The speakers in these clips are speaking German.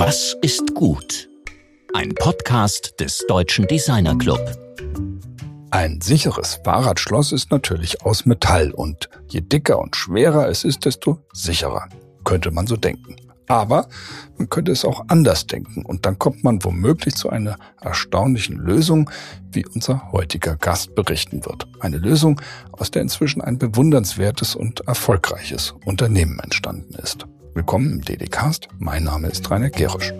Was ist gut? Ein Podcast des Deutschen Designer Club. Ein sicheres Fahrradschloss ist natürlich aus Metall und je dicker und schwerer es ist, desto sicherer, könnte man so denken. Aber man könnte es auch anders denken und dann kommt man womöglich zu einer erstaunlichen Lösung, wie unser heutiger Gast berichten wird. Eine Lösung, aus der inzwischen ein bewundernswertes und erfolgreiches Unternehmen entstanden ist. Willkommen im DDcast. Mein Name ist Rainer Gerisch.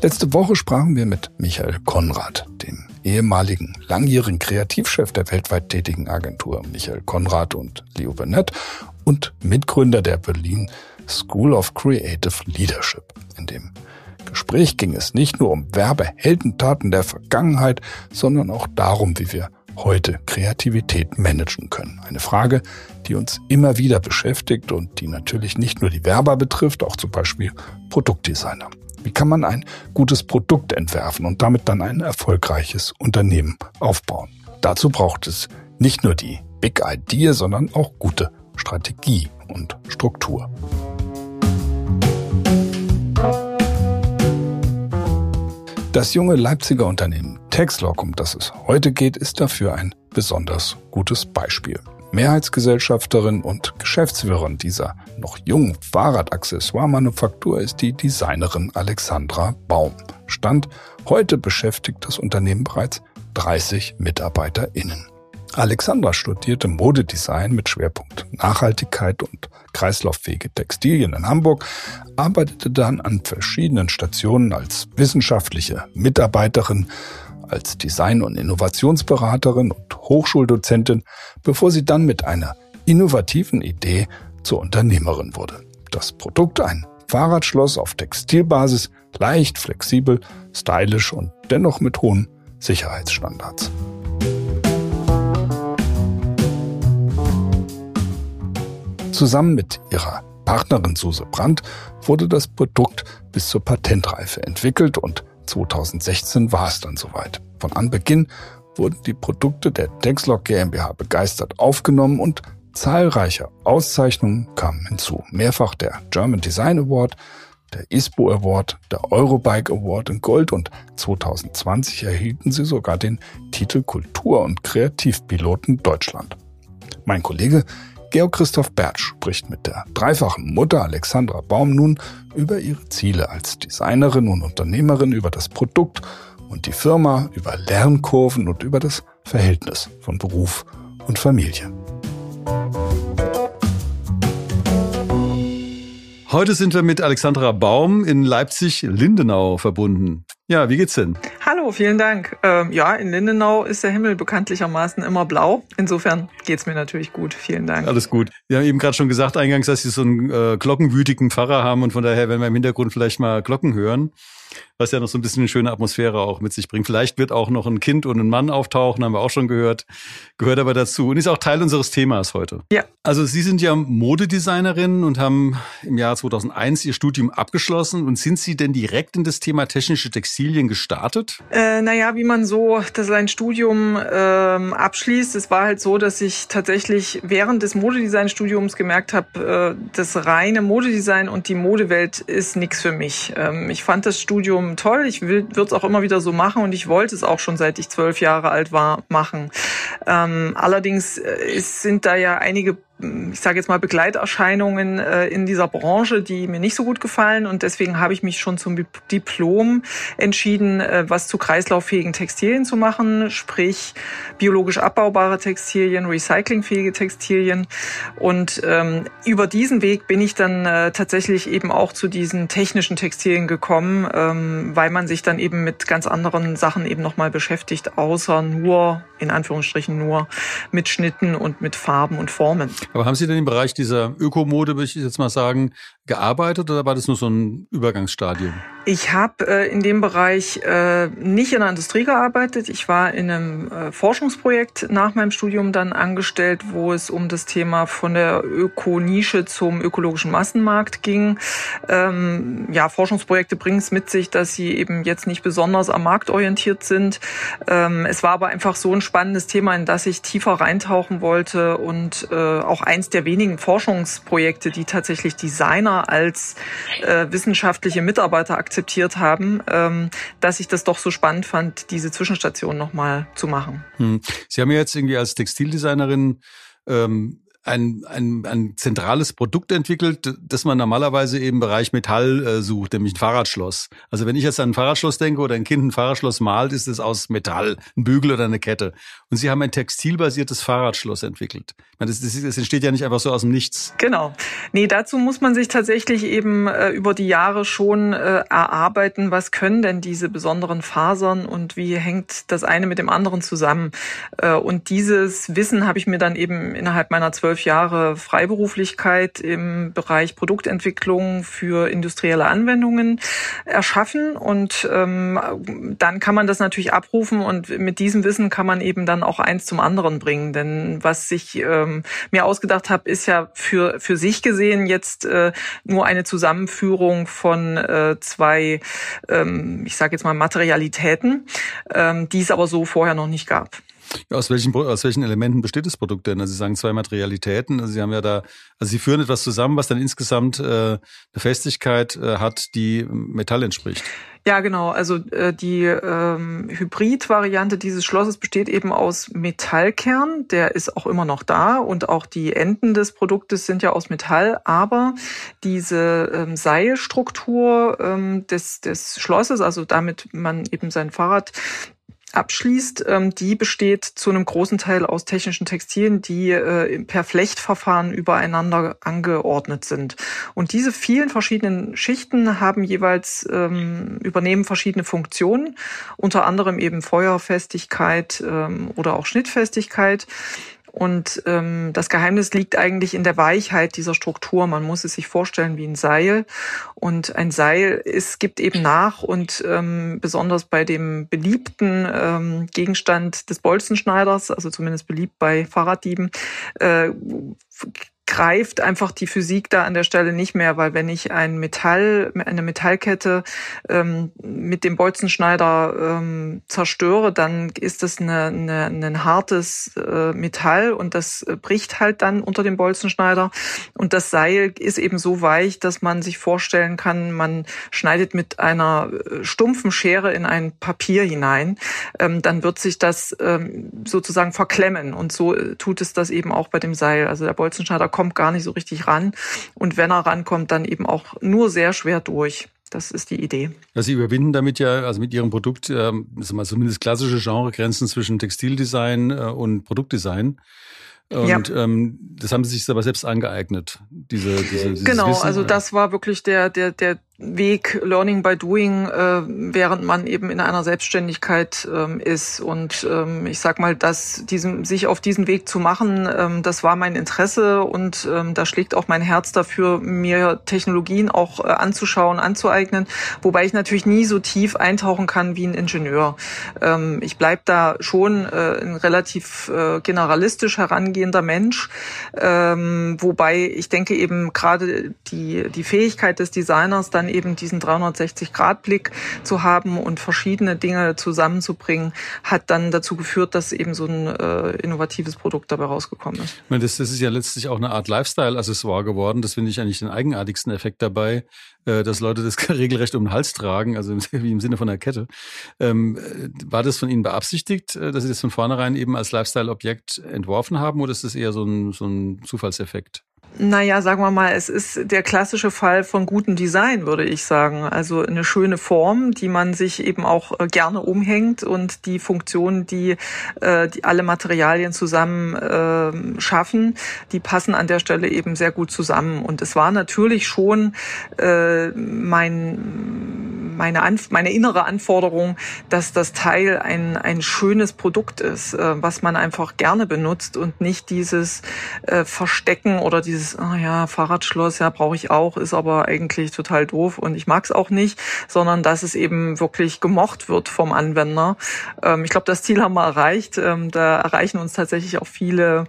Letzte Woche sprachen wir mit Michael Konrad, dem ehemaligen langjährigen Kreativchef der weltweit tätigen Agentur Michael Konrad und Leo Burnett und Mitgründer der Berlin School of Creative Leadership. In dem Gespräch ging es nicht nur um Werbeheldentaten der Vergangenheit, sondern auch darum, wie wir heute Kreativität managen können. Eine Frage, die uns immer wieder beschäftigt und die natürlich nicht nur die Werber betrifft, auch zum Beispiel Produktdesigner. Wie kann man ein gutes Produkt entwerfen und damit dann ein erfolgreiches Unternehmen aufbauen? Dazu braucht es nicht nur die Big Idea, sondern auch gute Strategie und Struktur. Das junge Leipziger Unternehmen Texlog, um das es heute geht, ist dafür ein besonders gutes Beispiel. Mehrheitsgesellschafterin und Geschäftsführerin dieser noch jungen Fahrradaccessoire-Manufaktur ist die Designerin Alexandra Baum. Stand heute beschäftigt das Unternehmen bereits 30 MitarbeiterInnen. Alexandra studierte Modedesign mit Schwerpunkt Nachhaltigkeit und kreislauffähige Textilien in Hamburg, arbeitete dann an verschiedenen Stationen als wissenschaftliche Mitarbeiterin als Design- und Innovationsberaterin und Hochschuldozentin, bevor sie dann mit einer innovativen Idee zur Unternehmerin wurde. Das Produkt ein Fahrradschloss auf Textilbasis, leicht, flexibel, stylisch und dennoch mit hohen Sicherheitsstandards. Zusammen mit ihrer Partnerin Suse Brandt wurde das Produkt bis zur Patentreife entwickelt und 2016 war es dann soweit. Von Anbeginn wurden die Produkte der Dexlock GmbH begeistert aufgenommen und zahlreiche Auszeichnungen kamen hinzu. Mehrfach der German Design Award, der ISPO Award, der Eurobike Award in Gold und 2020 erhielten sie sogar den Titel Kultur- und Kreativpiloten Deutschland. Mein Kollege Georg Christoph Bertsch spricht mit der dreifachen Mutter Alexandra Baum nun über ihre Ziele als Designerin und Unternehmerin, über das Produkt und die Firma, über Lernkurven und über das Verhältnis von Beruf und Familie. Heute sind wir mit Alexandra Baum in Leipzig-Lindenau verbunden. Ja, wie geht's denn? Vielen Dank. Ähm, ja, in Lindenau ist der Himmel bekanntlichermaßen immer blau. Insofern geht's mir natürlich gut. Vielen Dank. Alles gut. Wir haben eben gerade schon gesagt eingangs, dass Sie so einen äh, glockenwütigen Pfarrer haben und von daher werden wir im Hintergrund vielleicht mal Glocken hören was ja noch so ein bisschen eine schöne Atmosphäre auch mit sich bringt. Vielleicht wird auch noch ein Kind und ein Mann auftauchen, haben wir auch schon gehört. Gehört aber dazu und ist auch Teil unseres Themas heute. Ja. Also Sie sind ja Modedesignerin und haben im Jahr 2001 Ihr Studium abgeschlossen. Und sind Sie denn direkt in das Thema technische Textilien gestartet? Äh, naja, wie man so das sein Studium ähm, abschließt. Es war halt so, dass ich tatsächlich während des Modedesign-Studiums gemerkt habe, äh, das reine Modedesign und die Modewelt ist nichts für mich. Ähm, ich fand das Studium toll. Ich würde es auch immer wieder so machen und ich wollte es auch schon seit ich zwölf Jahre alt war machen. Ähm, allerdings äh, sind da ja einige ich sage jetzt mal, Begleiterscheinungen äh, in dieser Branche, die mir nicht so gut gefallen. Und deswegen habe ich mich schon zum Diplom entschieden, äh, was zu kreislauffähigen Textilien zu machen, sprich biologisch abbaubare Textilien, recyclingfähige Textilien. Und ähm, über diesen Weg bin ich dann äh, tatsächlich eben auch zu diesen technischen Textilien gekommen, ähm, weil man sich dann eben mit ganz anderen Sachen eben nochmal beschäftigt, außer nur, in Anführungsstrichen nur, mit Schnitten und mit Farben und Formen. Aber haben Sie denn im Bereich dieser Ökomode, würde ich jetzt mal sagen, gearbeitet oder war das nur so ein Übergangsstadium? Ich habe äh, in dem Bereich äh, nicht in der Industrie gearbeitet. Ich war in einem äh, Forschungsprojekt nach meinem Studium dann angestellt, wo es um das Thema von der Ökonische zum ökologischen Massenmarkt ging. Ähm, ja, Forschungsprojekte bringen es mit sich, dass sie eben jetzt nicht besonders am Markt orientiert sind. Ähm, es war aber einfach so ein spannendes Thema, in das ich tiefer reintauchen wollte und äh, auch eins der wenigen Forschungsprojekte, die tatsächlich Designer als äh, wissenschaftliche Mitarbeiter akzeptiert haben, ähm, dass ich das doch so spannend fand, diese Zwischenstation nochmal zu machen. Hm. Sie haben ja jetzt irgendwie als Textildesignerin ähm, ein, ein, ein zentrales Produkt entwickelt, das man normalerweise im Bereich Metall äh, sucht, nämlich ein Fahrradschloss. Also wenn ich jetzt an ein Fahrradschloss denke oder ein Kind ein Fahrradschloss malt, ist es aus Metall, ein Bügel oder eine Kette. Und Sie haben ein textilbasiertes Fahrradschloss entwickelt. Das, das, das entsteht ja nicht einfach so aus dem Nichts. Genau. Nee, dazu muss man sich tatsächlich eben äh, über die Jahre schon äh, erarbeiten, was können denn diese besonderen Fasern und wie hängt das eine mit dem anderen zusammen. Äh, und dieses Wissen habe ich mir dann eben innerhalb meiner zwölf zwölf Jahre Freiberuflichkeit im Bereich Produktentwicklung für industrielle Anwendungen erschaffen. Und ähm, dann kann man das natürlich abrufen und mit diesem Wissen kann man eben dann auch eins zum anderen bringen. Denn was ich ähm, mir ausgedacht habe, ist ja für, für sich gesehen jetzt äh, nur eine Zusammenführung von äh, zwei, ähm, ich sage jetzt mal, Materialitäten, ähm, die es aber so vorher noch nicht gab. Aus welchen, aus welchen Elementen besteht das Produkt denn? Also Sie sagen zwei Materialitäten. Also Sie haben ja da, also Sie führen etwas zusammen, was dann insgesamt äh, eine Festigkeit äh, hat, die Metall entspricht. Ja, genau. Also äh, die ähm, Hybrid-Variante dieses Schlosses besteht eben aus Metallkern. Der ist auch immer noch da und auch die Enden des Produktes sind ja aus Metall. Aber diese ähm, Seilstruktur ähm, des, des Schlosses, also damit man eben sein Fahrrad abschließt, ähm, die besteht zu einem großen Teil aus technischen Textilien, die äh, per Flechtverfahren übereinander angeordnet sind. Und diese vielen verschiedenen Schichten haben jeweils ähm, übernehmen verschiedene Funktionen, unter anderem eben Feuerfestigkeit ähm, oder auch Schnittfestigkeit. Und ähm, das Geheimnis liegt eigentlich in der Weichheit dieser Struktur. Man muss es sich vorstellen wie ein Seil. Und ein Seil es gibt eben nach und ähm, besonders bei dem beliebten ähm, Gegenstand des Bolzenschneiders, also zumindest beliebt bei Fahrraddieben, äh, greift einfach die Physik da an der Stelle nicht mehr, weil wenn ich ein Metall, eine Metallkette ähm, mit dem Bolzenschneider ähm, zerstöre, dann ist das eine, eine, ein hartes äh, Metall und das bricht halt dann unter dem Bolzenschneider. Und das Seil ist eben so weich, dass man sich vorstellen kann, man schneidet mit einer äh, stumpfen Schere in ein Papier hinein, ähm, dann wird sich das ähm, sozusagen verklemmen. Und so äh, tut es das eben auch bei dem Seil. Also der Bolzenschneider kommt gar nicht so richtig ran. Und wenn er rankommt, dann eben auch nur sehr schwer durch. Das ist die Idee. Ja, Sie überwinden damit ja, also mit Ihrem Produkt, äh, mal zumindest klassische Genregrenzen zwischen Textildesign äh, und Produktdesign. Und ja. ähm, das haben Sie sich aber selbst angeeignet, diese, diese dieses Genau, Wissen. also das war wirklich der, der, der Weg Learning by Doing, äh, während man eben in einer Selbstständigkeit ähm, ist. Und ähm, ich sag mal, dass diesem, sich auf diesen Weg zu machen, ähm, das war mein Interesse und ähm, da schlägt auch mein Herz dafür, mir Technologien auch äh, anzuschauen, anzueignen, wobei ich natürlich nie so tief eintauchen kann wie ein Ingenieur. Ähm, ich bleib da schon äh, ein relativ äh, generalistisch herangehender Mensch, ähm, wobei ich denke eben gerade die, die Fähigkeit des Designers dann eben diesen 360-Grad-Blick zu haben und verschiedene Dinge zusammenzubringen, hat dann dazu geführt, dass eben so ein äh, innovatives Produkt dabei rausgekommen ist. Das, das ist ja letztlich auch eine Art Lifestyle-Accessoire geworden. Das finde ich eigentlich den eigenartigsten Effekt dabei, äh, dass Leute das regelrecht um den Hals tragen, also wie im Sinne von der Kette. Ähm, äh, war das von Ihnen beabsichtigt, äh, dass Sie das von vornherein eben als Lifestyle-Objekt entworfen haben oder ist das eher so ein, so ein Zufallseffekt? Naja, sagen wir mal, es ist der klassische Fall von gutem Design, würde ich sagen. Also eine schöne Form, die man sich eben auch äh, gerne umhängt und die Funktionen, die, äh, die alle Materialien zusammen äh, schaffen, die passen an der Stelle eben sehr gut zusammen. Und es war natürlich schon äh, mein meine, Anf meine innere Anforderung, dass das Teil ein, ein schönes Produkt ist, was man einfach gerne benutzt und nicht dieses Verstecken oder dieses, ah ja, Fahrradschloss, ja, brauche ich auch, ist aber eigentlich total doof und ich mag es auch nicht, sondern dass es eben wirklich gemocht wird vom Anwender. Ähm, ich glaube, das Ziel haben wir erreicht. Ähm, da erreichen uns tatsächlich auch viele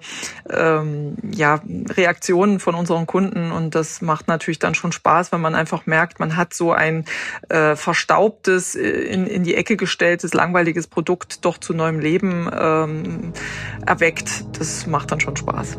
ähm, ja, Reaktionen von unseren Kunden und das macht natürlich dann schon Spaß, wenn man einfach merkt, man hat so ein äh, verstaubtes, äh, in, in die Ecke gestelltes, langweiliges Produkt doch zu neuem Leben ähm, erweckt. Das macht dann schon Spaß.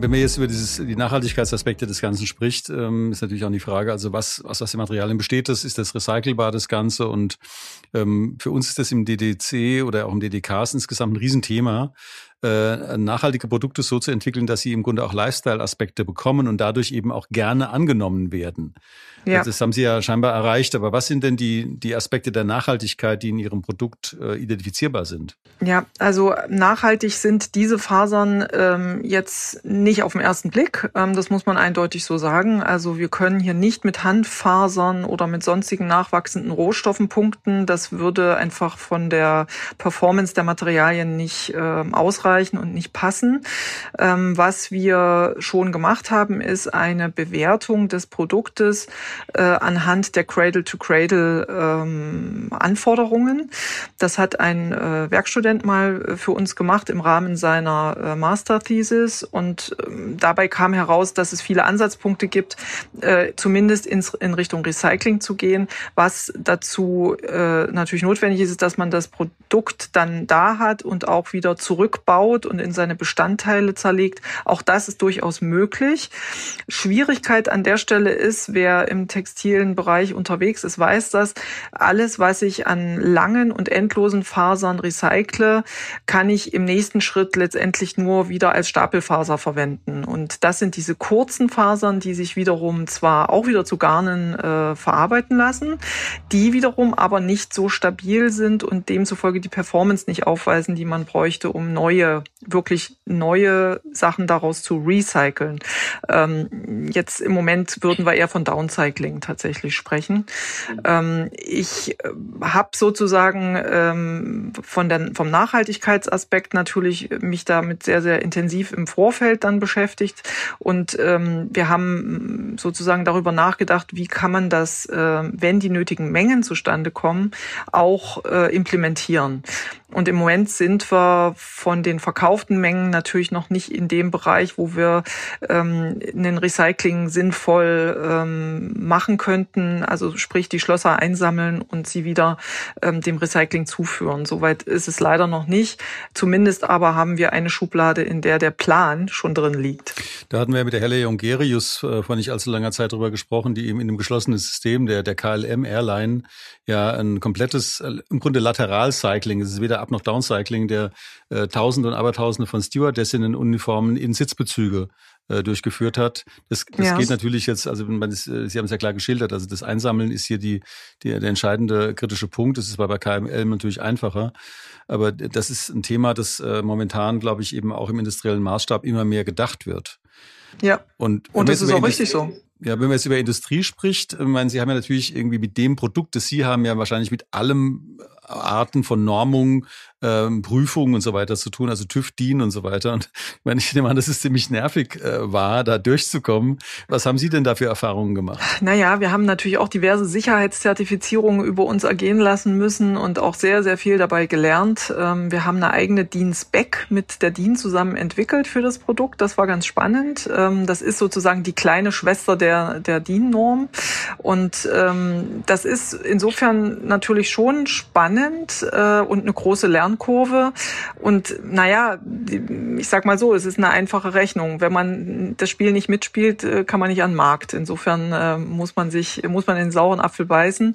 Wenn man jetzt über dieses, die Nachhaltigkeitsaspekte des Ganzen spricht, ähm, ist natürlich auch die Frage, also was, aus was den Materialien besteht das? Ist das recycelbar, das Ganze? Und ähm, für uns ist das im DDC oder auch im DDKs insgesamt ein Riesenthema, äh, nachhaltige Produkte so zu entwickeln, dass sie im Grunde auch Lifestyle-Aspekte bekommen und dadurch eben auch gerne angenommen werden. Ja. Das haben Sie ja scheinbar erreicht. Aber was sind denn die, die Aspekte der Nachhaltigkeit, die in Ihrem Produkt äh, identifizierbar sind? Ja, also nachhaltig sind diese Fasern ähm, jetzt nicht auf den ersten Blick. Ähm, das muss man eindeutig so sagen. Also wir können hier nicht mit Handfasern oder mit sonstigen nachwachsenden Rohstoffen punkten. Das würde einfach von der Performance der Materialien nicht äh, ausreichen und nicht passen. Ähm, was wir schon gemacht haben, ist eine Bewertung des Produktes äh, anhand der Cradle-to-Cradle-Anforderungen. Ähm, das hat ein äh, Werkstudent mal äh, für uns gemacht im Rahmen seiner äh, Master-Thesis und ähm, dabei kam heraus, dass es viele Ansatzpunkte gibt, äh, zumindest ins, in Richtung Recycling zu gehen. Was dazu äh, natürlich notwendig ist, dass man das Produkt dann da hat und auch wieder zurückbaut und in seine Bestandteile zerlegt. Auch das ist durchaus möglich. Schwierigkeit an der Stelle ist, wer im textilen Bereich unterwegs ist, weiß das. Alles, was ich an langen und endlosen Fasern recycle, kann ich im nächsten Schritt letztendlich nur wieder als Stapelfaser verwenden. Und das sind diese kurzen Fasern, die sich wiederum zwar auch wieder zu Garnen äh, verarbeiten lassen, die wiederum aber nicht so stabil sind und demzufolge die Performance nicht aufweisen, die man bräuchte, um neue, wirklich neue Sachen daraus zu recyceln. Ähm, jetzt im Moment würden wir eher von Downcycling tatsächlich sprechen. Ähm, ich äh, habe sozusagen ähm, von der, vom Nachhaltigkeitsaspekt natürlich mich damit sehr, sehr intensiv im Vorfeld dann beschäftigt. Und ähm, wir haben sozusagen darüber nachgedacht, wie kann man das, äh, wenn die nötigen Mengen zustande kommen, auch äh, implementieren. Und im Moment sind wir von den verkauften Mengen natürlich noch nicht in dem Bereich, wo wir ähm, einen Recycling sinnvoll ähm, machen könnten. Also sprich die Schlösser einsammeln und sie wieder ähm, dem Recycling zuführen. Soweit ist es leider noch nicht. Zumindest aber haben wir eine Schublade, in der der Plan schon drin liegt. Da hatten wir mit der Helle Jongerius äh, vor nicht allzu langer Zeit drüber gesprochen, die eben in einem geschlossenen System der, der KLM Airline ja ein komplettes, äh, im Grunde Lateralcycling, es ist weder Up- noch Downcycling, der äh, Tausende und Abertausende von Stewardessinnen-Uniformen in Sitzbezüge äh, durchgeführt hat. Das, das ja. geht natürlich jetzt, also man ist, äh, Sie haben es ja klar geschildert, also das Einsammeln ist hier die, die, der entscheidende kritische Punkt. Das ist bei KML natürlich einfacher. Aber das ist ein Thema, das äh, momentan, glaube ich, eben auch im industriellen Maßstab immer mehr gedacht wird. Ja. Und, und das ist auch richtig so. Ja, wenn man jetzt über Industrie spricht, ich meine, Sie haben ja natürlich irgendwie mit dem Produkt, das Sie haben, ja wahrscheinlich mit allem Arten von Normung ähm, Prüfungen und so weiter zu tun, also TÜV, DIN und so weiter. Und ich meine, ich nehme an, dass es ziemlich nervig äh, war, da durchzukommen. Was haben Sie denn da für Erfahrungen gemacht? Naja, wir haben natürlich auch diverse Sicherheitszertifizierungen über uns ergehen lassen müssen und auch sehr, sehr viel dabei gelernt. Ähm, wir haben eine eigene DIN-Spec mit der DIN zusammen entwickelt für das Produkt. Das war ganz spannend. Ähm, das ist sozusagen die kleine Schwester der, der DIN-Norm. Und ähm, das ist insofern natürlich schon spannend äh, und eine große Lern Lernkurve. Und naja, ich sag mal so, es ist eine einfache Rechnung. Wenn man das Spiel nicht mitspielt, äh, kann man nicht an den Markt. Insofern äh, muss man sich, muss man den sauren Apfel beißen.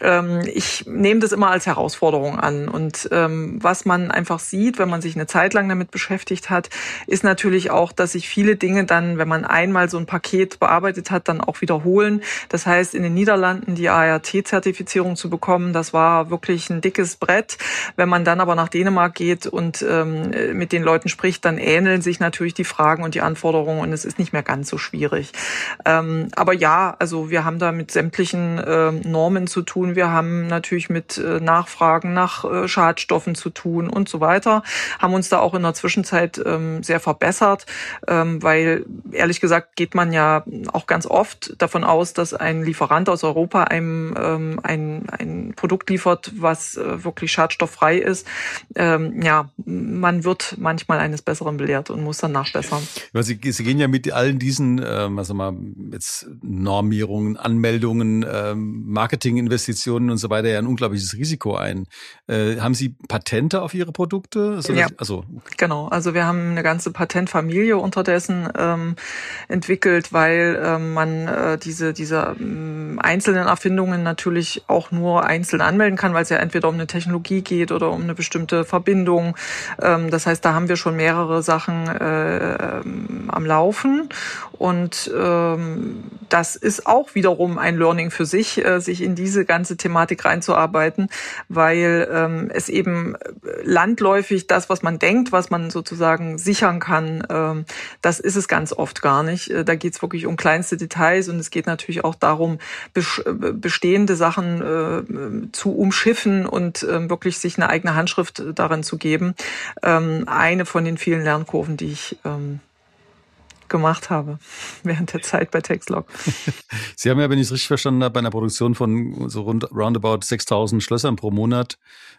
Ähm, ich nehme das immer als Herausforderung an. Und ähm, was man einfach sieht, wenn man sich eine Zeit lang damit beschäftigt hat, ist natürlich auch, dass sich viele Dinge dann, wenn man einmal so ein Paket bearbeitet hat, dann auch wiederholen. Das heißt, in den Niederlanden die ART-Zertifizierung zu bekommen, das war wirklich ein dickes Brett. Wenn man dann aber aber nach Dänemark geht und ähm, mit den Leuten spricht, dann ähneln sich natürlich die Fragen und die Anforderungen und es ist nicht mehr ganz so schwierig. Ähm, aber ja, also wir haben da mit sämtlichen äh, Normen zu tun. Wir haben natürlich mit äh, Nachfragen nach äh, Schadstoffen zu tun und so weiter. Haben uns da auch in der Zwischenzeit ähm, sehr verbessert, ähm, weil ehrlich gesagt geht man ja auch ganz oft davon aus, dass ein Lieferant aus Europa einem ähm, ein, ein Produkt liefert, was äh, wirklich schadstofffrei ist. Ähm, ja, man wird manchmal eines Besseren belehrt und muss dann nachbessern. Sie, Sie gehen ja mit allen diesen, äh, was mal, jetzt Normierungen, Anmeldungen, äh, Marketinginvestitionen und so weiter ja ein unglaubliches Risiko ein. Äh, haben Sie Patente auf Ihre Produkte? So, ja, also genau. Also wir haben eine ganze Patentfamilie unterdessen ähm, entwickelt, weil ähm, man äh, diese diese ähm, einzelnen Erfindungen natürlich auch nur einzeln anmelden kann, weil es ja entweder um eine Technologie geht oder um eine bestimmte Verbindung. Ähm, das heißt, da haben wir schon mehrere Sachen äh, ähm, am Laufen und ähm, das ist auch wiederum ein Learning für sich, äh, sich in diese ganze Thematik reinzuarbeiten, weil ähm, es eben landläufig das, was man denkt, was man sozusagen sichern kann, ähm, das ist es ganz oft gar nicht. Äh, da geht es wirklich um kleinste Details und es geht natürlich auch darum, bestehende Sachen äh, zu umschiffen und äh, wirklich sich eine eigene Handschrift darin zu geben. Ähm, eine von den vielen Lernkurven, die ich ähm, gemacht habe während der Zeit bei Textlog. Sie haben ja, wenn ich es richtig verstanden habe, bei einer Produktion von so rund roundabout 6000 Schlössern pro Monat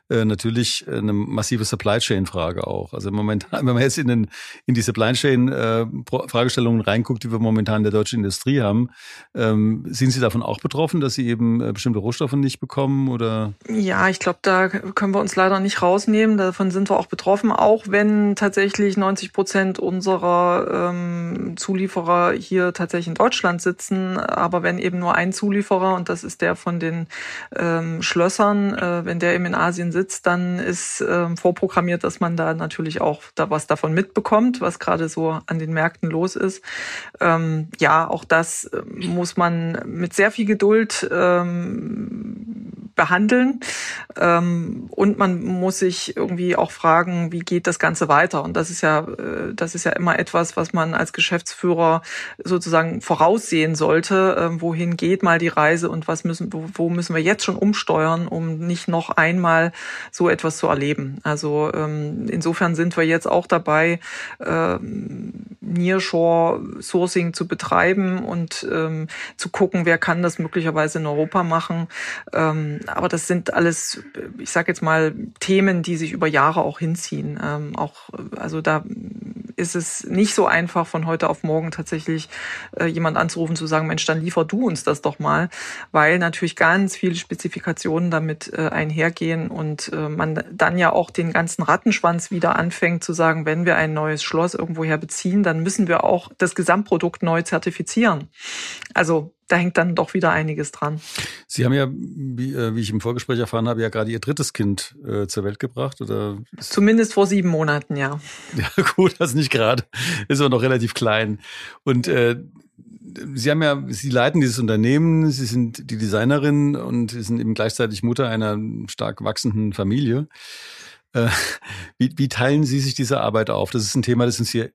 äh, natürlich eine massive Supply Chain Frage auch. Also momentan, wenn man jetzt in, den, in die Supply Chain äh, Fragestellungen reinguckt, die wir momentan in der deutschen Industrie haben, ähm, sind Sie davon auch betroffen, dass Sie eben äh, bestimmte Rohstoffe nicht bekommen oder? Ja, ich glaube, da können wir uns leider nicht rausnehmen. Davon sind wir auch betroffen, auch wenn tatsächlich 90 Prozent unserer ähm, Zulieferer hier tatsächlich in Deutschland sitzen. Aber wenn eben nur ein Zulieferer und das ist der von den ähm, Schlössern, äh, wenn der eben in Asien sitzt, dann ist ähm, vorprogrammiert, dass man da natürlich auch da was davon mitbekommt, was gerade so an den Märkten los ist. Ähm, ja, auch das äh, muss man mit sehr viel Geduld ähm, behandeln. Ähm, und man muss sich irgendwie auch fragen, wie geht das Ganze weiter? Und das ist ja, äh, das ist ja immer etwas, was man als Geschäftsführer sozusagen voraussehen sollte. Äh, wohin geht mal die Reise und was müssen, wo, müssen wir jetzt schon umsteuern, um nicht noch einmal so etwas zu erleben? Also ähm, insofern sind wir jetzt auch dabei, äh, Nearshore Sourcing zu betreiben und ähm, zu gucken, wer kann das möglicherweise in Europa machen. Ähm, aber das sind alles, ich sage jetzt mal, Themen, die sich über Jahre auch hinziehen. Ähm, auch, also da ist es nicht so einfach, von heute auf morgen tatsächlich äh, jemand anzurufen, zu sagen, Mensch, dann liefer du uns das doch mal, weil natürlich ganz viele Spezifikationen damit äh, einhergehen und äh, man dann ja auch den ganzen Rattenschwanz wieder anfängt zu sagen, wenn wir ein neues Schloss irgendwoher beziehen, dann müssen wir auch das Gesamtprodukt neu zertifizieren. Also da hängt dann doch wieder einiges dran. Sie haben ja, wie, äh, wie ich im Vorgespräch erfahren habe, ja gerade Ihr drittes Kind äh, zur Welt gebracht, oder? Zumindest vor sieben Monaten, ja. Ja, gut, das nicht gerade. Ist aber noch relativ klein. Und äh, Sie haben ja, Sie leiten dieses Unternehmen, Sie sind die Designerin und Sie sind eben gleichzeitig Mutter einer stark wachsenden Familie. Äh, wie, wie teilen Sie sich diese Arbeit auf? Das ist ein Thema, das uns hier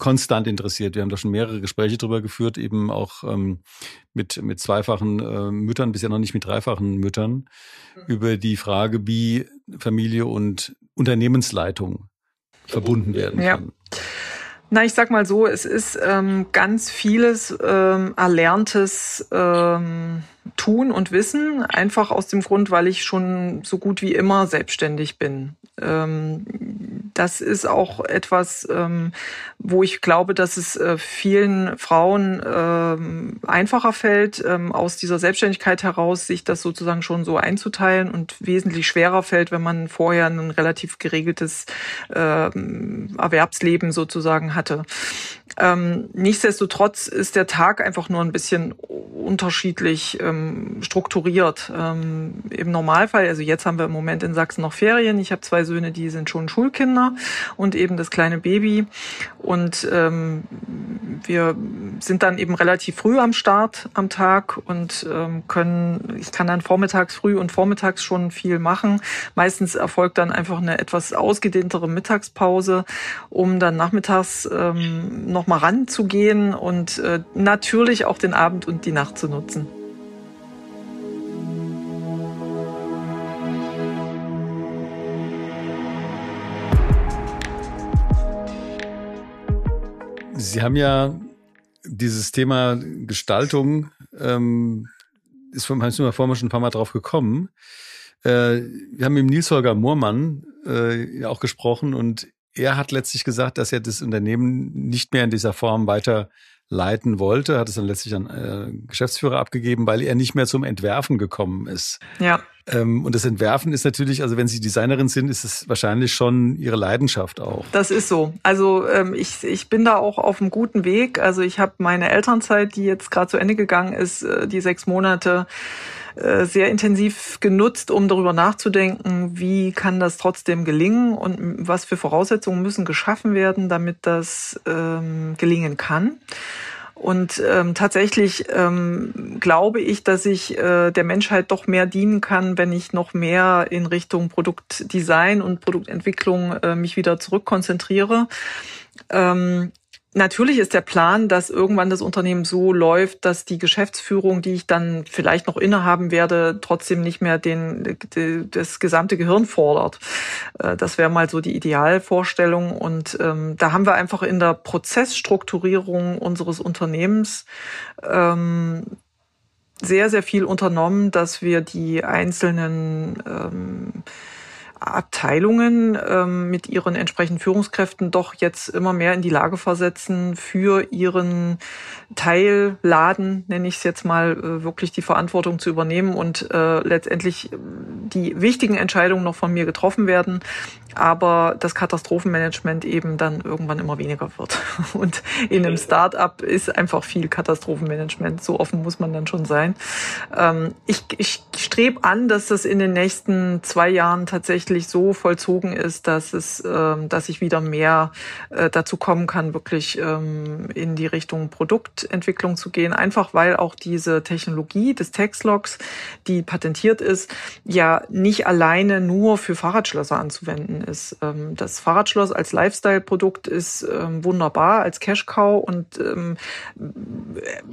konstant interessiert. Wir haben da schon mehrere Gespräche drüber geführt, eben auch ähm, mit, mit zweifachen äh, Müttern, bisher noch nicht mit dreifachen Müttern, mhm. über die Frage, wie Familie und Unternehmensleitung verbunden werden ja. kann. Na, ich sag mal so, es ist ähm, ganz vieles ähm, Erlerntes ähm, Tun und Wissen, einfach aus dem Grund, weil ich schon so gut wie immer selbstständig bin. Ähm, das ist auch etwas, ähm, wo ich glaube, dass es äh, vielen Frauen ähm, einfacher fällt, aus dieser Selbstständigkeit heraus sich das sozusagen schon so einzuteilen und wesentlich schwerer fällt, wenn man vorher ein relativ geregeltes Erwerbsleben sozusagen hatte. Nichtsdestotrotz ist der Tag einfach nur ein bisschen unterschiedlich ähm, strukturiert. Ähm, Im Normalfall, also jetzt haben wir im Moment in Sachsen noch Ferien. Ich habe zwei Söhne, die sind schon Schulkinder und eben das kleine Baby. Und ähm, wir sind dann eben relativ früh am Start am Tag und ähm, können, ich kann dann vormittags früh und vormittags schon viel machen. Meistens erfolgt dann einfach eine etwas ausgedehntere Mittagspause, um dann nachmittags ähm, nochmal ranzugehen und äh, natürlich auch den Abend und die Nacht zu nutzen. Sie haben ja dieses Thema Gestaltung, ähm, ist Nummer vorher schon ein paar Mal drauf gekommen. Äh, wir haben mit Nils Holger Moormann äh, auch gesprochen und er hat letztlich gesagt, dass er das Unternehmen nicht mehr in dieser Form weiter leiten wollte, hat es dann letztlich an äh, Geschäftsführer abgegeben, weil er nicht mehr zum Entwerfen gekommen ist. Ja. Ähm, und das Entwerfen ist natürlich, also wenn Sie Designerin sind, ist es wahrscheinlich schon Ihre Leidenschaft auch. Das ist so. Also ähm, ich, ich bin da auch auf einem guten Weg. Also ich habe meine Elternzeit, die jetzt gerade zu Ende gegangen ist, äh, die sechs Monate sehr intensiv genutzt, um darüber nachzudenken, wie kann das trotzdem gelingen und was für Voraussetzungen müssen geschaffen werden, damit das ähm, gelingen kann. Und ähm, tatsächlich ähm, glaube ich, dass ich äh, der Menschheit doch mehr dienen kann, wenn ich noch mehr in Richtung Produktdesign und Produktentwicklung äh, mich wieder zurückkonzentriere. Ähm, Natürlich ist der Plan, dass irgendwann das Unternehmen so läuft, dass die Geschäftsführung, die ich dann vielleicht noch innehaben werde, trotzdem nicht mehr den, das gesamte Gehirn fordert. Äh, das wäre mal so die Idealvorstellung. Und ähm, da haben wir einfach in der Prozessstrukturierung unseres Unternehmens ähm, sehr, sehr viel unternommen, dass wir die einzelnen ähm, Abteilungen ähm, mit ihren entsprechenden Führungskräften doch jetzt immer mehr in die Lage versetzen, für ihren Teilladen, nenne ich es jetzt mal, äh, wirklich die Verantwortung zu übernehmen und äh, letztendlich die wichtigen Entscheidungen noch von mir getroffen werden, aber das Katastrophenmanagement eben dann irgendwann immer weniger wird. Und in einem Start-up ist einfach viel Katastrophenmanagement, so offen muss man dann schon sein. Ähm, ich ich strebe an, dass das in den nächsten zwei Jahren tatsächlich so vollzogen ist, dass es, ähm, dass ich wieder mehr äh, dazu kommen kann, wirklich ähm, in die Richtung Produktentwicklung zu gehen, einfach weil auch diese Technologie des Textlogs, die patentiert ist, ja nicht alleine nur für Fahrradschlösser anzuwenden ist. Ähm, das Fahrradschloss als Lifestyle-Produkt ist ähm, wunderbar als Cash-Cow und ähm,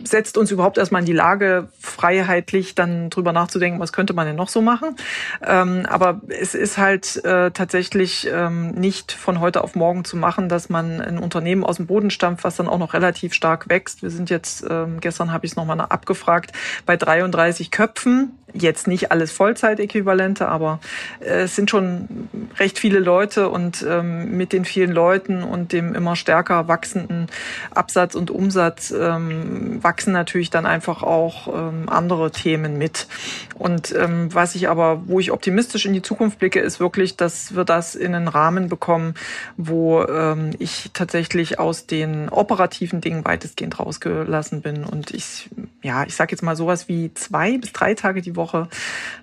setzt uns überhaupt erstmal in die Lage, freiheitlich dann drüber nachzudenken, was könnte man denn noch so machen. Aber es ist halt äh, tatsächlich nicht von heute auf morgen zu machen, dass man ein Unternehmen aus dem Boden stampft, was dann auch noch relativ stark wächst. Wir sind jetzt, gestern habe ich es nochmal abgefragt, bei 33 Köpfen jetzt nicht alles Vollzeitäquivalente, aber äh, es sind schon recht viele Leute und ähm, mit den vielen Leuten und dem immer stärker wachsenden Absatz und Umsatz ähm, wachsen natürlich dann einfach auch ähm, andere Themen mit. Und ähm, was ich aber, wo ich optimistisch in die Zukunft blicke, ist wirklich, dass wir das in einen Rahmen bekommen, wo ähm, ich tatsächlich aus den operativen Dingen weitestgehend rausgelassen bin und ich, ja, ich sage jetzt mal sowas wie zwei bis drei Tage die Woche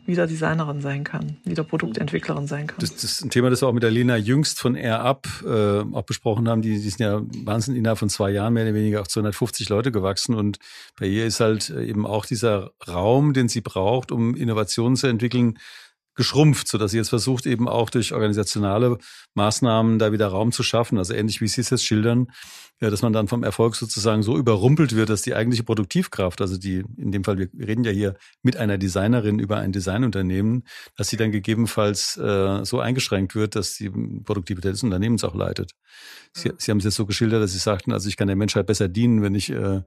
wieder Designerin sein kann, wieder Produktentwicklerin sein kann. Das, das ist ein Thema, das wir auch mit der Lena Jüngst von Air Up äh, auch besprochen haben. Die, die sind ja wahnsinnig innerhalb von zwei Jahren mehr oder weniger auf 250 Leute gewachsen und bei ihr ist halt eben auch dieser Raum, den sie braucht, um Innovationen zu entwickeln, geschrumpft, so dass sie jetzt versucht, eben auch durch organisationale Maßnahmen da wieder Raum zu schaffen. Also ähnlich wie Sie es jetzt schildern, ja, dass man dann vom Erfolg sozusagen so überrumpelt wird, dass die eigentliche Produktivkraft, also die, in dem Fall, wir reden ja hier mit einer Designerin über ein Designunternehmen, dass sie dann gegebenenfalls äh, so eingeschränkt wird, dass die Produktivität des Unternehmens auch leitet. Sie, sie haben es jetzt so geschildert, dass Sie sagten, also ich kann der Menschheit besser dienen, wenn ich äh,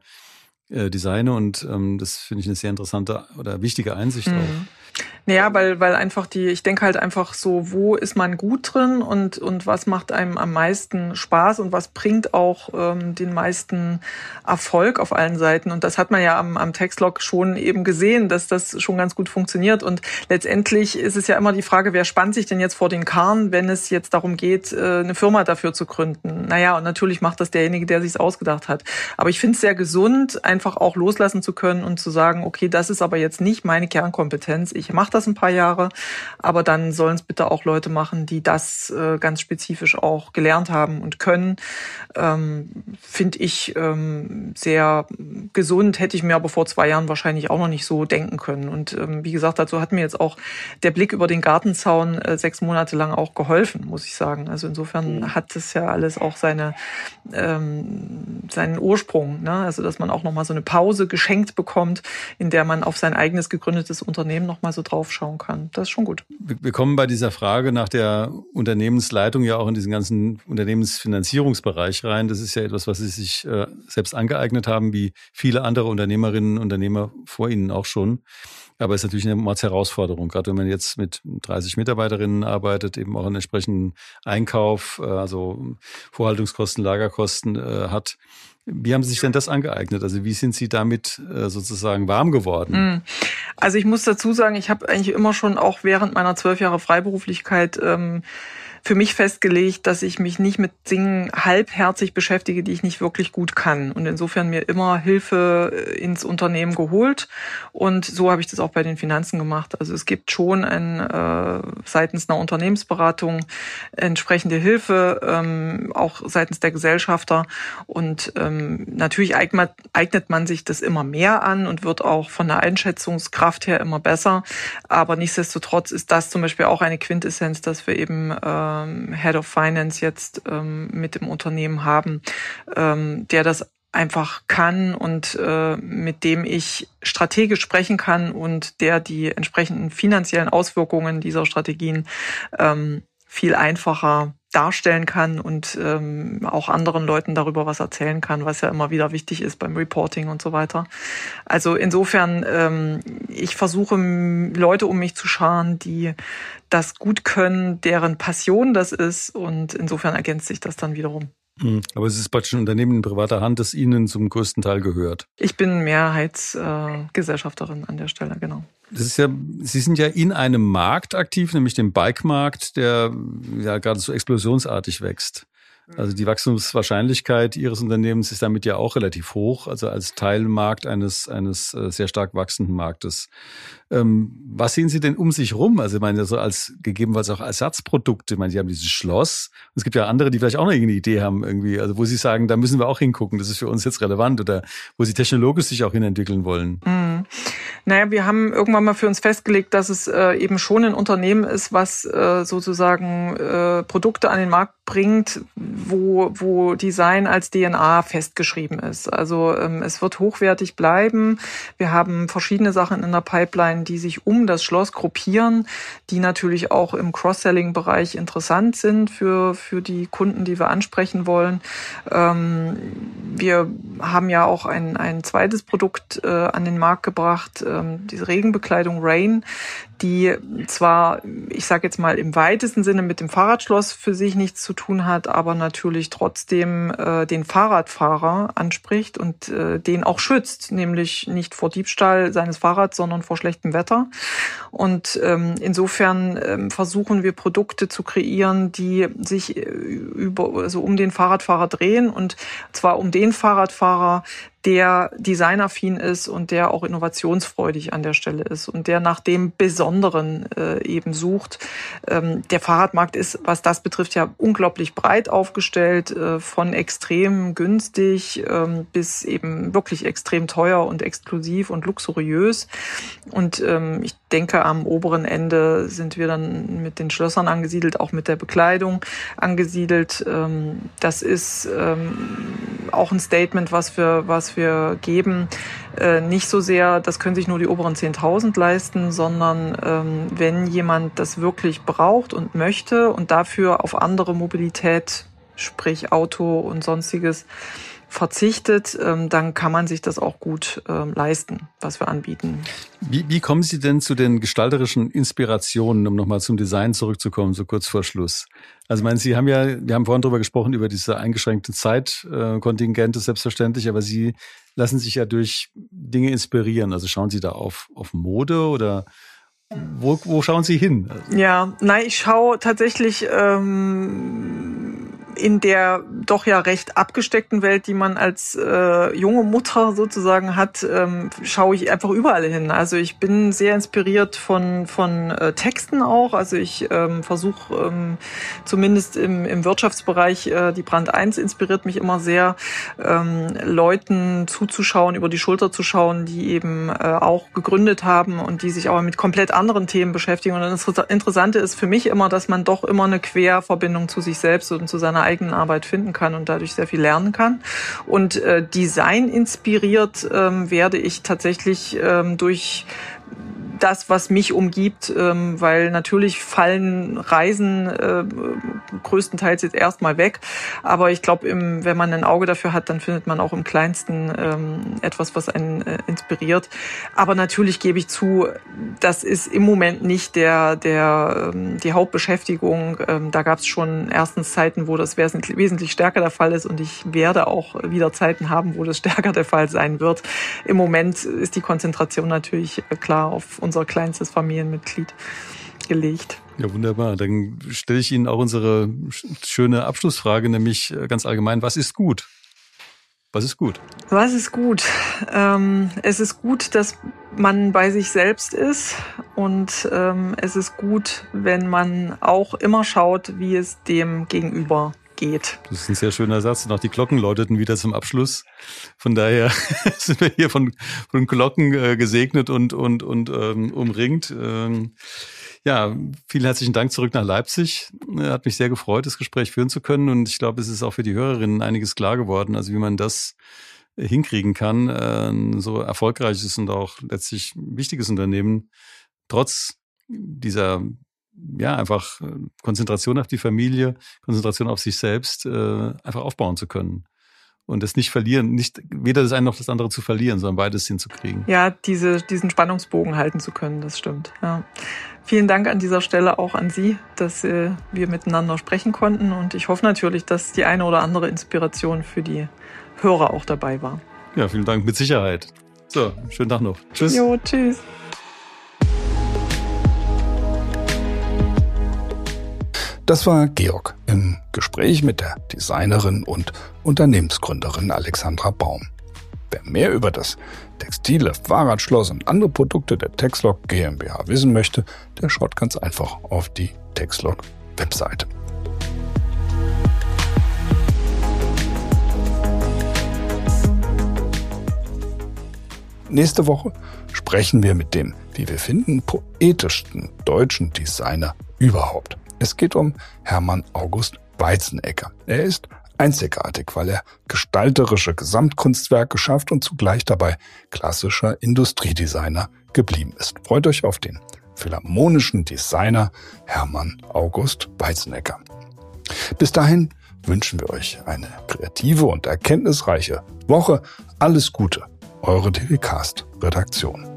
äh, designe und ähm, das finde ich eine sehr interessante oder wichtige Einsicht mhm. auch. Naja, weil, weil einfach die, ich denke halt einfach so, wo ist man gut drin und, und was macht einem am meisten Spaß und was bringt auch ähm, den meisten Erfolg auf allen Seiten. Und das hat man ja am, am Textlog schon eben gesehen, dass das schon ganz gut funktioniert. Und letztendlich ist es ja immer die Frage, wer spannt sich denn jetzt vor den Karren, wenn es jetzt darum geht, äh, eine Firma dafür zu gründen. Naja, und natürlich macht das derjenige, der sich ausgedacht hat. Aber ich finde es sehr gesund, einfach auch loslassen zu können und zu sagen, okay, das ist aber jetzt nicht meine Kernkompetenz. Ich mache das ein paar Jahre, aber dann sollen es bitte auch Leute machen, die das äh, ganz spezifisch auch gelernt haben und können. Ähm, finde ich ähm, sehr gesund, hätte ich mir aber vor zwei Jahren wahrscheinlich auch noch nicht so denken können. Und ähm, wie gesagt, dazu hat mir jetzt auch der Blick über den Gartenzaun äh, sechs Monate lang auch geholfen, muss ich sagen. Also insofern mhm. hat das ja alles auch seine ähm, seinen Ursprung. Ne? Also dass man auch nochmal so eine Pause geschenkt bekommt, in der man auf sein eigenes gegründetes Unternehmen nochmal so draufschauen kann. Das ist schon gut. Wir kommen bei dieser Frage nach der Unternehmensleitung ja auch in diesen ganzen Unternehmensfinanzierungsbereich rein. Das ist ja etwas, was Sie sich äh, selbst angeeignet haben, wie viele andere Unternehmerinnen und Unternehmer vor Ihnen auch schon. Aber es ist natürlich eine Mordsherausforderung, gerade wenn man jetzt mit 30 Mitarbeiterinnen arbeitet, eben auch einen entsprechenden Einkauf, äh, also Vorhaltungskosten, Lagerkosten äh, hat. Wie haben Sie sich denn das angeeignet? Also wie sind Sie damit äh, sozusagen warm geworden? Hm. Also ich muss dazu sagen, ich habe eigentlich immer schon auch während meiner zwölf Jahre Freiberuflichkeit ähm, für mich festgelegt, dass ich mich nicht mit Dingen halbherzig beschäftige, die ich nicht wirklich gut kann. Und insofern mir immer Hilfe äh, ins Unternehmen geholt. Und so habe ich das auch bei den Finanzen gemacht. Also es gibt schon ein, äh, seitens einer Unternehmensberatung entsprechende Hilfe, ähm, auch seitens der Gesellschafter. Und ähm, natürlich eignet, eignet man sich das immer mehr an und wird auch von der Einschätzungskraft her immer besser. Aber nichtsdestotrotz ist das zum Beispiel auch eine Quintessenz, dass wir eben äh, ähm, Head of Finance jetzt ähm, mit im Unternehmen haben, ähm, der das einfach kann und äh, mit dem ich strategisch sprechen kann und der die entsprechenden finanziellen Auswirkungen dieser Strategien ähm, viel einfacher darstellen kann und ähm, auch anderen Leuten darüber was erzählen kann, was ja immer wieder wichtig ist beim Reporting und so weiter. Also insofern, ähm, ich versuche Leute um mich zu scharen, die das gut können, deren Passion das ist und insofern ergänzt sich das dann wiederum. Hm, aber es ist praktisch ein Unternehmen in privater Hand, das Ihnen zum größten Teil gehört. Ich bin Mehrheitsgesellschafterin an der Stelle, genau. Das ist ja, Sie sind ja in einem Markt aktiv, nämlich dem Bike-Markt, der ja gerade so explosionsartig wächst. Also die Wachstumswahrscheinlichkeit Ihres Unternehmens ist damit ja auch relativ hoch, also als Teilmarkt eines, eines äh, sehr stark wachsenden Marktes. Ähm, was sehen Sie denn um sich rum? Also ich meine, so als gegebenenfalls auch Ersatzprodukte. Ich meine, Sie haben dieses Schloss. Es gibt ja andere, die vielleicht auch noch irgendeine Idee haben irgendwie, also wo Sie sagen, da müssen wir auch hingucken, das ist für uns jetzt relevant oder wo Sie technologisch sich auch hinentwickeln wollen. Mhm. Naja, wir haben irgendwann mal für uns festgelegt, dass es äh, eben schon ein Unternehmen ist, was äh, sozusagen äh, Produkte an den Markt bringt, wo, wo Design als DNA festgeschrieben ist. Also ähm, es wird hochwertig bleiben. Wir haben verschiedene Sachen in der Pipeline, die sich um das Schloss gruppieren, die natürlich auch im Cross-Selling-Bereich interessant sind für, für die Kunden, die wir ansprechen wollen. Ähm, wir haben ja auch ein, ein zweites Produkt äh, an den Markt gebracht, ähm, diese Regenbekleidung Rain, die zwar, ich sage jetzt mal im weitesten Sinne mit dem Fahrradschloss für sich nichts zu tun hat, aber natürlich trotzdem äh, den Fahrradfahrer anspricht und äh, den auch schützt, nämlich nicht vor Diebstahl seines Fahrrads, sondern vor schlechtem Wetter. Und ähm, insofern ähm, versuchen wir Produkte zu kreieren, die sich äh, über, also um den Fahrradfahrer drehen und zwar um den Fahrradfahrer, der designaffin ist und der auch innovationsfreudig an der Stelle ist und der nach dem Besonderen äh, eben sucht. Ähm, der Fahrradmarkt ist, was das betrifft, ja unglaublich breit aufgestellt, äh, von extrem günstig ähm, bis eben wirklich extrem teuer und exklusiv und luxuriös. Und ähm, ich denke, am oberen Ende sind wir dann mit den Schlössern angesiedelt, auch mit der Bekleidung angesiedelt. Ähm, das ist ähm, auch ein Statement, was wir, was wir geben. Äh, nicht so sehr, das können sich nur die oberen 10.000 leisten, sondern ähm, wenn jemand das wirklich braucht und möchte und dafür auf andere Mobilität, sprich Auto und sonstiges, verzichtet, ähm, dann kann man sich das auch gut ähm, leisten, was wir anbieten. Wie, wie kommen Sie denn zu den gestalterischen Inspirationen, um nochmal zum Design zurückzukommen, so kurz vor Schluss? Also, ich meine, Sie haben ja, wir haben vorhin darüber gesprochen, über diese eingeschränkte Zeitkontingente, selbstverständlich, aber Sie lassen sich ja durch Dinge inspirieren. Also schauen Sie da auf, auf Mode oder wo, wo schauen Sie hin? Ja, nein, ich schaue tatsächlich ähm, in der doch ja recht abgesteckten Welt, die man als äh, junge Mutter sozusagen hat, ähm, schaue ich einfach überall hin. Also ich bin sehr inspiriert von, von äh, Texten auch. Also ich ähm, versuche ähm, zumindest im, im Wirtschaftsbereich, äh, die Brand 1 inspiriert mich immer sehr, ähm, Leuten zuzuschauen, über die Schulter zu schauen, die eben äh, auch gegründet haben und die sich aber mit komplett anderen Themen beschäftigen. Und das Interessante ist für mich immer, dass man doch immer eine Querverbindung zu sich selbst und zu seiner eigenen Arbeit finden kann und dadurch sehr viel lernen kann. Und äh, Design inspiriert ähm, werde ich tatsächlich ähm, durch das, was mich umgibt, ähm, weil natürlich fallen Reisen äh, größtenteils jetzt erstmal weg. Aber ich glaube, wenn man ein Auge dafür hat, dann findet man auch im Kleinsten ähm, etwas, was einen äh, inspiriert. Aber natürlich gebe ich zu, das ist im Moment nicht der, der, ähm, die Hauptbeschäftigung. Ähm, da gab es schon erstens Zeiten, wo das wesentlich, stärker der Fall ist und ich werde auch wieder Zeiten haben, wo das stärker der Fall sein wird. Im Moment ist die Konzentration natürlich äh, klar auf unser kleinstes Familienmitglied gelegt. Ja, wunderbar. Dann stelle ich Ihnen auch unsere schöne Abschlussfrage, nämlich äh, ganz allgemein, was ist gut? Was ist gut? Was ist gut? Ähm, es ist gut, dass man bei sich selbst ist und ähm, es ist gut, wenn man auch immer schaut, wie es dem Gegenüber geht. Das ist ein sehr schöner Satz. Und auch die Glocken läuteten wieder zum Abschluss. Von daher sind wir hier von, von Glocken äh, gesegnet und, und, und ähm, umringt. Ähm, ja, vielen herzlichen Dank zurück nach Leipzig. Hat mich sehr gefreut, das Gespräch führen zu können. Und ich glaube, es ist auch für die Hörerinnen einiges klar geworden, also wie man das hinkriegen kann, ein so erfolgreiches und auch letztlich wichtiges Unternehmen trotz dieser ja, einfach äh, Konzentration auf die Familie, Konzentration auf sich selbst, äh, einfach aufbauen zu können. Und das nicht verlieren, nicht weder das eine noch das andere zu verlieren, sondern beides hinzukriegen. Ja, diese, diesen Spannungsbogen halten zu können, das stimmt. Ja. Vielen Dank an dieser Stelle auch an Sie, dass äh, wir miteinander sprechen konnten. Und ich hoffe natürlich, dass die eine oder andere Inspiration für die Hörer auch dabei war. Ja, vielen Dank, mit Sicherheit. So, schönen Tag noch. Tschüss. Jo, tschüss. Das war Georg im Gespräch mit der Designerin und Unternehmensgründerin Alexandra Baum. Wer mehr über das textile Fahrradschloss und andere Produkte der Texlog GmbH wissen möchte, der schaut ganz einfach auf die Texlog Webseite. Nächste Woche sprechen wir mit dem, wie wir finden, poetischsten deutschen Designer überhaupt. Es geht um Hermann August Weizenecker. Er ist einzigartig, weil er gestalterische Gesamtkunstwerke schafft und zugleich dabei klassischer Industriedesigner geblieben ist. Freut euch auf den philharmonischen Designer Hermann August Weizenecker. Bis dahin wünschen wir euch eine kreative und erkenntnisreiche Woche. Alles Gute, eure DWCast Redaktion.